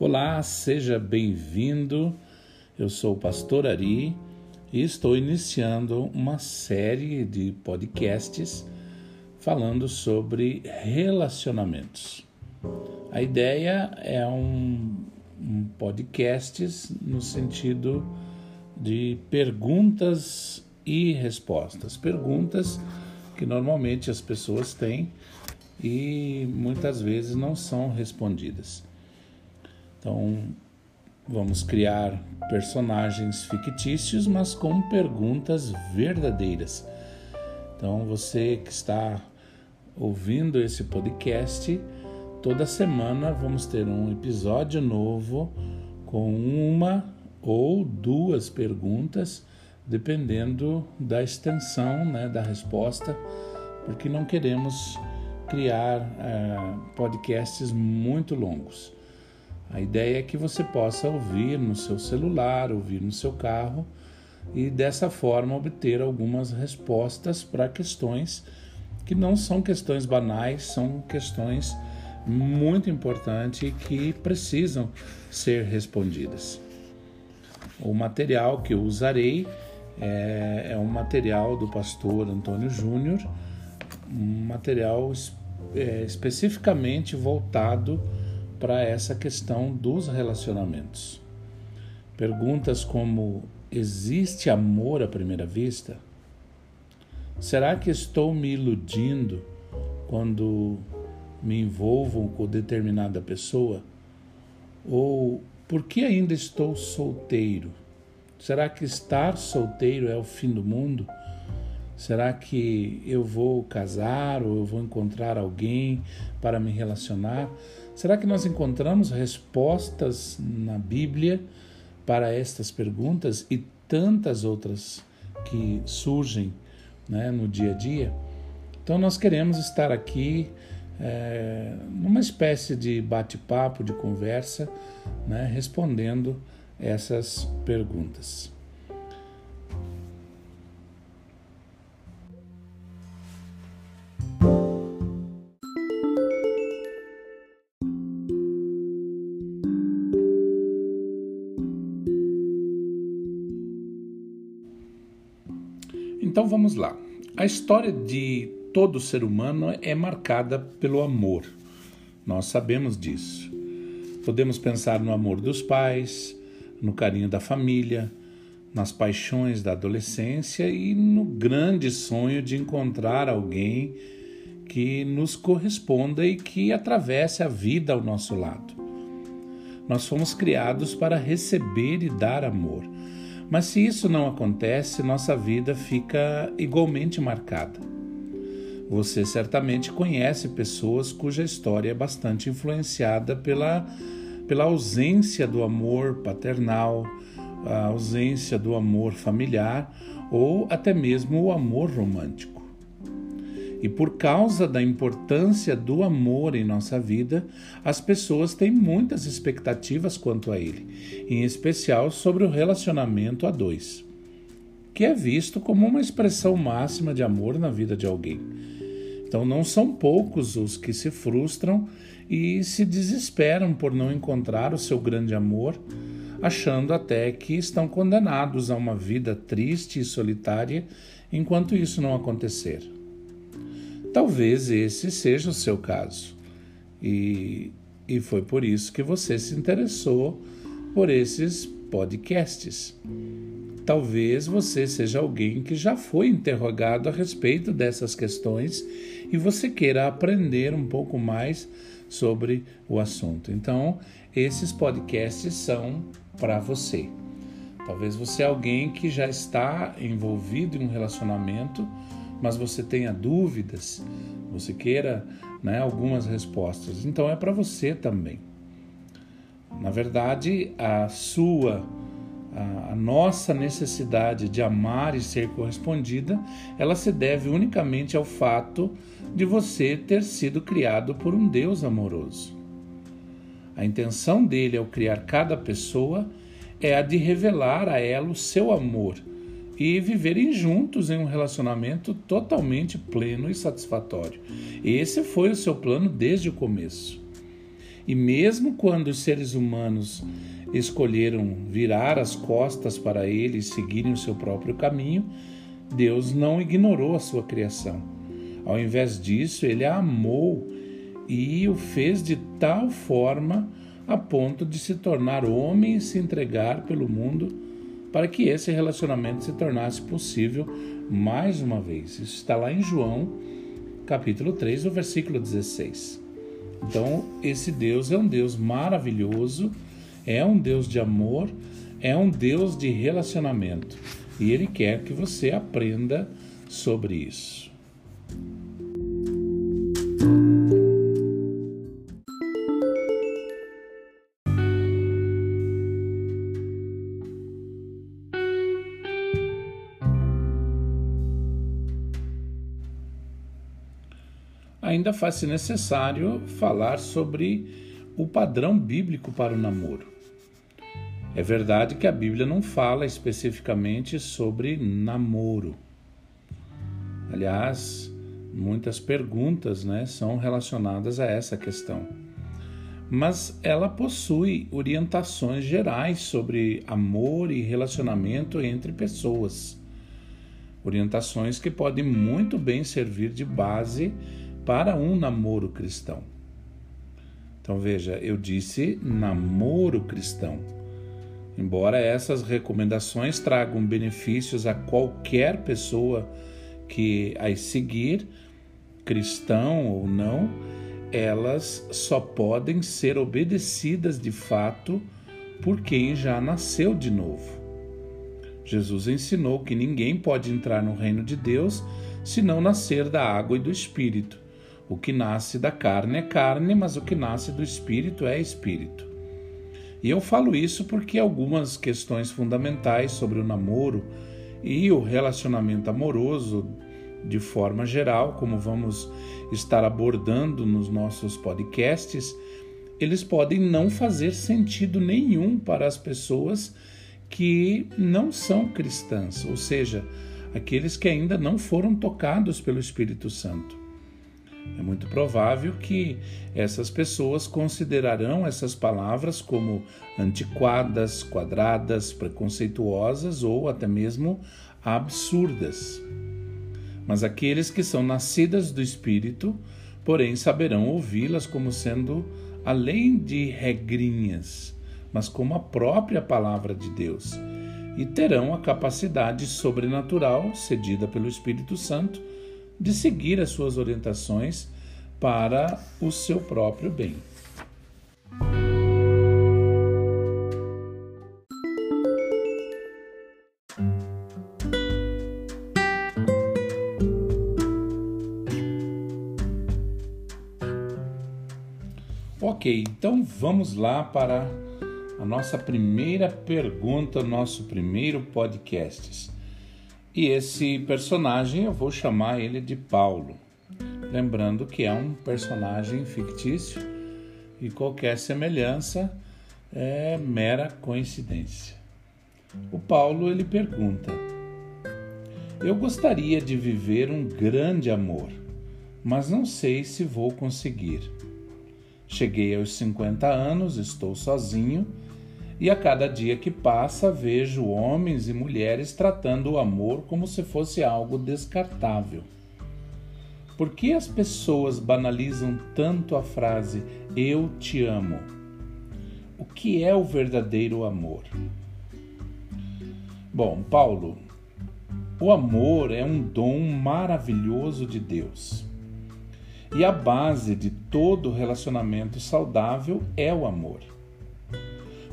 Olá, seja bem-vindo. Eu sou o pastor Ari e estou iniciando uma série de podcasts falando sobre relacionamentos. A ideia é um, um podcast no sentido de perguntas e respostas. Perguntas que normalmente as pessoas têm e muitas vezes não são respondidas. Então, vamos criar personagens fictícios, mas com perguntas verdadeiras. Então, você que está ouvindo esse podcast, toda semana vamos ter um episódio novo com uma ou duas perguntas, dependendo da extensão né, da resposta, porque não queremos criar uh, podcasts muito longos. A ideia é que você possa ouvir no seu celular, ouvir no seu carro e dessa forma obter algumas respostas para questões que não são questões banais, são questões muito importantes que precisam ser respondidas. O material que eu usarei é, é um material do pastor Antônio Júnior, um material é, especificamente voltado para essa questão dos relacionamentos. Perguntas como: existe amor à primeira vista? Será que estou me iludindo quando me envolvo com determinada pessoa? Ou por que ainda estou solteiro? Será que estar solteiro é o fim do mundo? Será que eu vou casar ou eu vou encontrar alguém para me relacionar? Será que nós encontramos respostas na Bíblia para estas perguntas e tantas outras que surgem né, no dia a dia? Então, nós queremos estar aqui é, numa espécie de bate-papo, de conversa, né, respondendo essas perguntas. Então vamos lá. A história de todo ser humano é marcada pelo amor. Nós sabemos disso. Podemos pensar no amor dos pais, no carinho da família, nas paixões da adolescência e no grande sonho de encontrar alguém que nos corresponda e que atravesse a vida ao nosso lado. Nós fomos criados para receber e dar amor. Mas se isso não acontece, nossa vida fica igualmente marcada. Você certamente conhece pessoas cuja história é bastante influenciada pela, pela ausência do amor paternal, a ausência do amor familiar ou até mesmo o amor romântico. E por causa da importância do amor em nossa vida, as pessoas têm muitas expectativas quanto a ele, em especial sobre o relacionamento a dois, que é visto como uma expressão máxima de amor na vida de alguém. Então, não são poucos os que se frustram e se desesperam por não encontrar o seu grande amor, achando até que estão condenados a uma vida triste e solitária enquanto isso não acontecer. Talvez esse seja o seu caso. E, e foi por isso que você se interessou por esses podcasts. Talvez você seja alguém que já foi interrogado a respeito dessas questões e você queira aprender um pouco mais sobre o assunto. Então, esses podcasts são para você. Talvez você é alguém que já está envolvido em um relacionamento mas você tenha dúvidas, você queira né, algumas respostas, então é para você também. Na verdade, a sua, a, a nossa necessidade de amar e ser correspondida, ela se deve unicamente ao fato de você ter sido criado por um Deus amoroso. A intenção dele ao criar cada pessoa é a de revelar a ela o seu amor e viverem juntos em um relacionamento totalmente pleno e satisfatório. Esse foi o seu plano desde o começo. E mesmo quando os seres humanos escolheram virar as costas para ele e seguirem o seu próprio caminho, Deus não ignorou a sua criação. Ao invés disso, ele a amou e o fez de tal forma a ponto de se tornar homem e se entregar pelo mundo para que esse relacionamento se tornasse possível mais uma vez. Isso está lá em João, capítulo 3, o versículo 16. Então, esse Deus é um Deus maravilhoso, é um Deus de amor, é um Deus de relacionamento. E ele quer que você aprenda sobre isso. Ainda faz-se necessário falar sobre o padrão bíblico para o namoro. É verdade que a Bíblia não fala especificamente sobre namoro. Aliás, muitas perguntas né, são relacionadas a essa questão. Mas ela possui orientações gerais sobre amor e relacionamento entre pessoas. Orientações que podem muito bem servir de base para um namoro cristão. Então veja, eu disse namoro cristão. Embora essas recomendações tragam benefícios a qualquer pessoa que as seguir, cristão ou não, elas só podem ser obedecidas de fato por quem já nasceu de novo. Jesus ensinou que ninguém pode entrar no reino de Deus se não nascer da água e do espírito. O que nasce da carne é carne, mas o que nasce do espírito é espírito. E eu falo isso porque algumas questões fundamentais sobre o namoro e o relacionamento amoroso, de forma geral, como vamos estar abordando nos nossos podcasts, eles podem não fazer sentido nenhum para as pessoas que não são cristãs, ou seja, aqueles que ainda não foram tocados pelo Espírito Santo. É muito provável que essas pessoas considerarão essas palavras como antiquadas, quadradas, preconceituosas ou até mesmo absurdas. Mas aqueles que são nascidas do Espírito, porém, saberão ouvi-las como sendo além de regrinhas, mas como a própria palavra de Deus, e terão a capacidade sobrenatural cedida pelo Espírito Santo de seguir as suas orientações para o seu próprio bem. Ok, então vamos lá para a nossa primeira pergunta, nosso primeiro podcast. E esse personagem eu vou chamar ele de Paulo. Lembrando que é um personagem fictício e qualquer semelhança é mera coincidência. O Paulo ele pergunta: Eu gostaria de viver um grande amor, mas não sei se vou conseguir. Cheguei aos 50 anos, estou sozinho e a cada dia que passa vejo homens e mulheres tratando o amor como se fosse algo descartável. Por que as pessoas banalizam tanto a frase eu te amo? O que é o verdadeiro amor? Bom, Paulo, o amor é um dom maravilhoso de Deus. E a base de todo relacionamento saudável é o amor.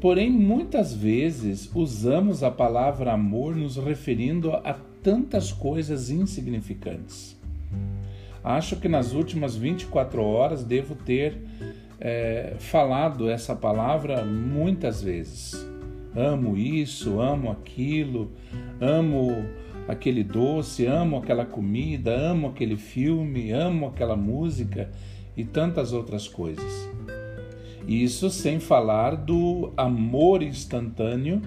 Porém, muitas vezes usamos a palavra amor nos referindo a tantas coisas insignificantes. Acho que nas últimas 24 horas devo ter é, falado essa palavra muitas vezes. Amo isso, amo aquilo, amo aquele doce, amo aquela comida, amo aquele filme, amo aquela música e tantas outras coisas. Isso sem falar do amor instantâneo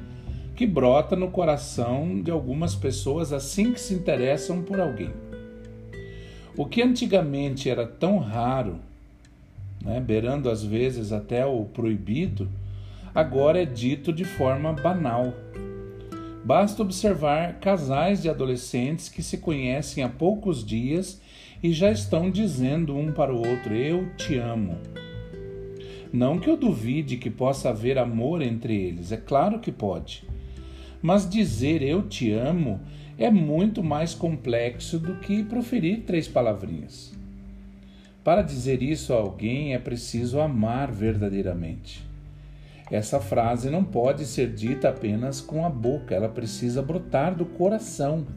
que brota no coração de algumas pessoas assim que se interessam por alguém. O que antigamente era tão raro, né, beirando às vezes até o proibido, agora é dito de forma banal. Basta observar casais de adolescentes que se conhecem há poucos dias e já estão dizendo um para o outro: Eu te amo. Não que eu duvide que possa haver amor entre eles, é claro que pode. Mas dizer eu te amo é muito mais complexo do que proferir três palavrinhas. Para dizer isso a alguém é preciso amar verdadeiramente. Essa frase não pode ser dita apenas com a boca, ela precisa brotar do coração.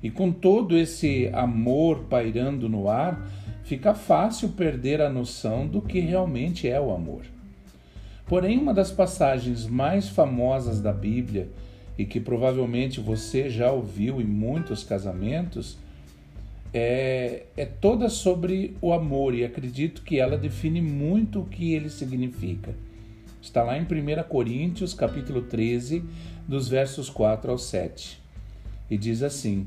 E com todo esse amor pairando no ar, fica fácil perder a noção do que realmente é o amor. Porém, uma das passagens mais famosas da Bíblia, e que provavelmente você já ouviu em muitos casamentos, é, é toda sobre o amor e acredito que ela define muito o que ele significa. Está lá em 1 Coríntios, capítulo 13, dos versos 4 ao 7. E diz assim: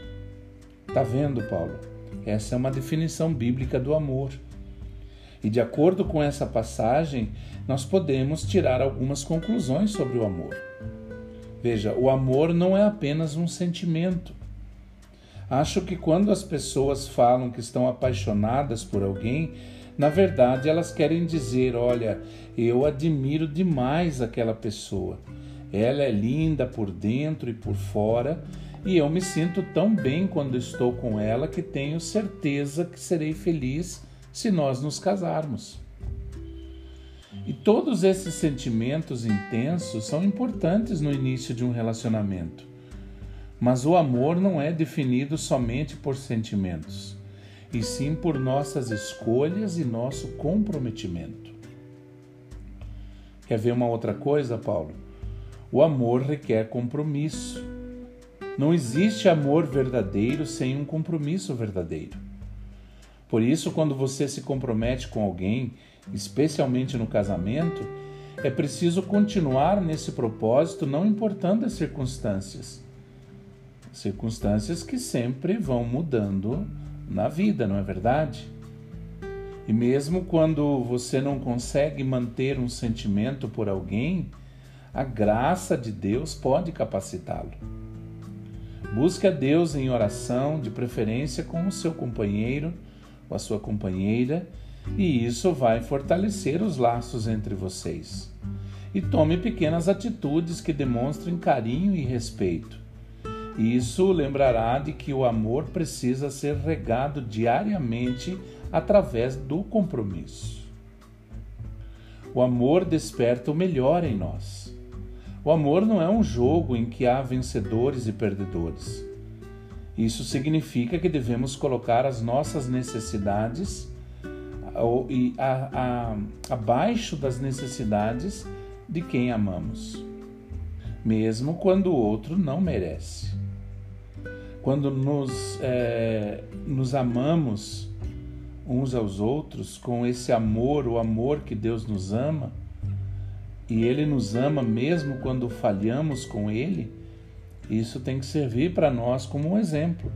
Tá vendo, Paulo? Essa é uma definição bíblica do amor. E de acordo com essa passagem, nós podemos tirar algumas conclusões sobre o amor. Veja, o amor não é apenas um sentimento. Acho que quando as pessoas falam que estão apaixonadas por alguém, na verdade elas querem dizer: olha, eu admiro demais aquela pessoa. Ela é linda por dentro e por fora, e eu me sinto tão bem quando estou com ela que tenho certeza que serei feliz se nós nos casarmos. E todos esses sentimentos intensos são importantes no início de um relacionamento. Mas o amor não é definido somente por sentimentos, e sim por nossas escolhas e nosso comprometimento. Quer ver uma outra coisa, Paulo? O amor requer compromisso. Não existe amor verdadeiro sem um compromisso verdadeiro. Por isso, quando você se compromete com alguém, especialmente no casamento, é preciso continuar nesse propósito, não importando as circunstâncias circunstâncias que sempre vão mudando na vida, não é verdade? E mesmo quando você não consegue manter um sentimento por alguém, a graça de Deus pode capacitá-lo. Busque a Deus em oração, de preferência com o seu companheiro ou a sua companheira, e isso vai fortalecer os laços entre vocês. E tome pequenas atitudes que demonstrem carinho e respeito. Isso lembrará de que o amor precisa ser regado diariamente através do compromisso. O amor desperta o melhor em nós. O amor não é um jogo em que há vencedores e perdedores. Isso significa que devemos colocar as nossas necessidades abaixo das necessidades de quem amamos, mesmo quando o outro não merece quando nos, é, nos amamos uns aos outros com esse amor, o amor que Deus nos ama, e Ele nos ama mesmo quando falhamos com Ele, isso tem que servir para nós como um exemplo.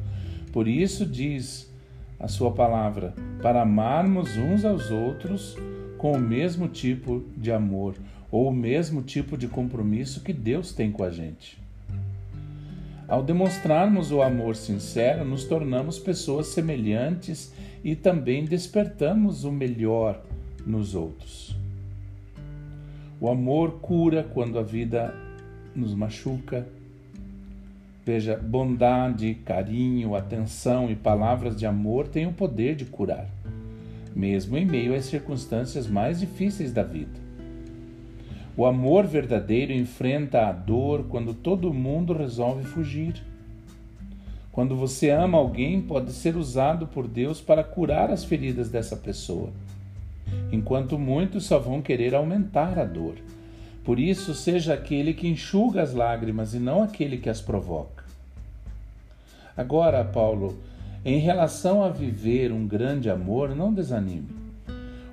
Por isso diz a Sua palavra, para amarmos uns aos outros com o mesmo tipo de amor ou o mesmo tipo de compromisso que Deus tem com a gente. Ao demonstrarmos o amor sincero, nos tornamos pessoas semelhantes e também despertamos o melhor nos outros. O amor cura quando a vida nos machuca. Veja, bondade, carinho, atenção e palavras de amor têm o poder de curar, mesmo em meio às circunstâncias mais difíceis da vida. O amor verdadeiro enfrenta a dor quando todo mundo resolve fugir. Quando você ama alguém, pode ser usado por Deus para curar as feridas dessa pessoa. Enquanto muitos só vão querer aumentar a dor. Por isso, seja aquele que enxuga as lágrimas e não aquele que as provoca. Agora, Paulo, em relação a viver um grande amor, não desanime.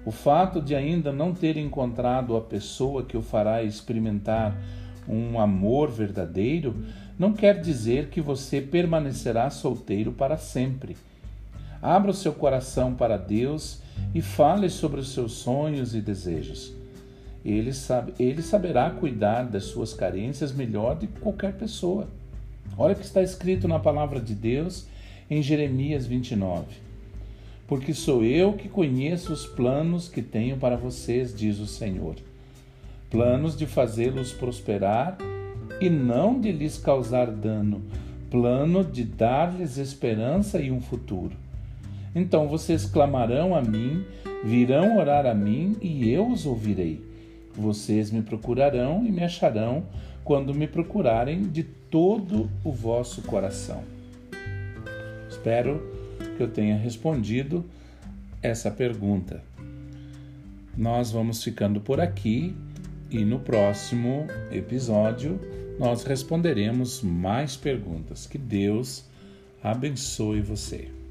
O fato de ainda não ter encontrado a pessoa que o fará experimentar um amor verdadeiro não quer dizer que você permanecerá solteiro para sempre. Abra o seu coração para Deus e fale sobre os seus sonhos e desejos. Ele, sabe, ele saberá cuidar das suas carências melhor do que qualquer pessoa. Olha o que está escrito na palavra de Deus em Jeremias 29. Porque sou eu que conheço os planos que tenho para vocês, diz o Senhor. Planos de fazê-los prosperar e não de lhes causar dano, plano de dar-lhes esperança e um futuro. Então vocês clamarão a mim, virão orar a mim e eu os ouvirei. Vocês me procurarão e me acharão quando me procurarem de todo o vosso coração. Espero que eu tenha respondido essa pergunta. Nós vamos ficando por aqui e no próximo episódio nós responderemos mais perguntas. Que Deus abençoe você.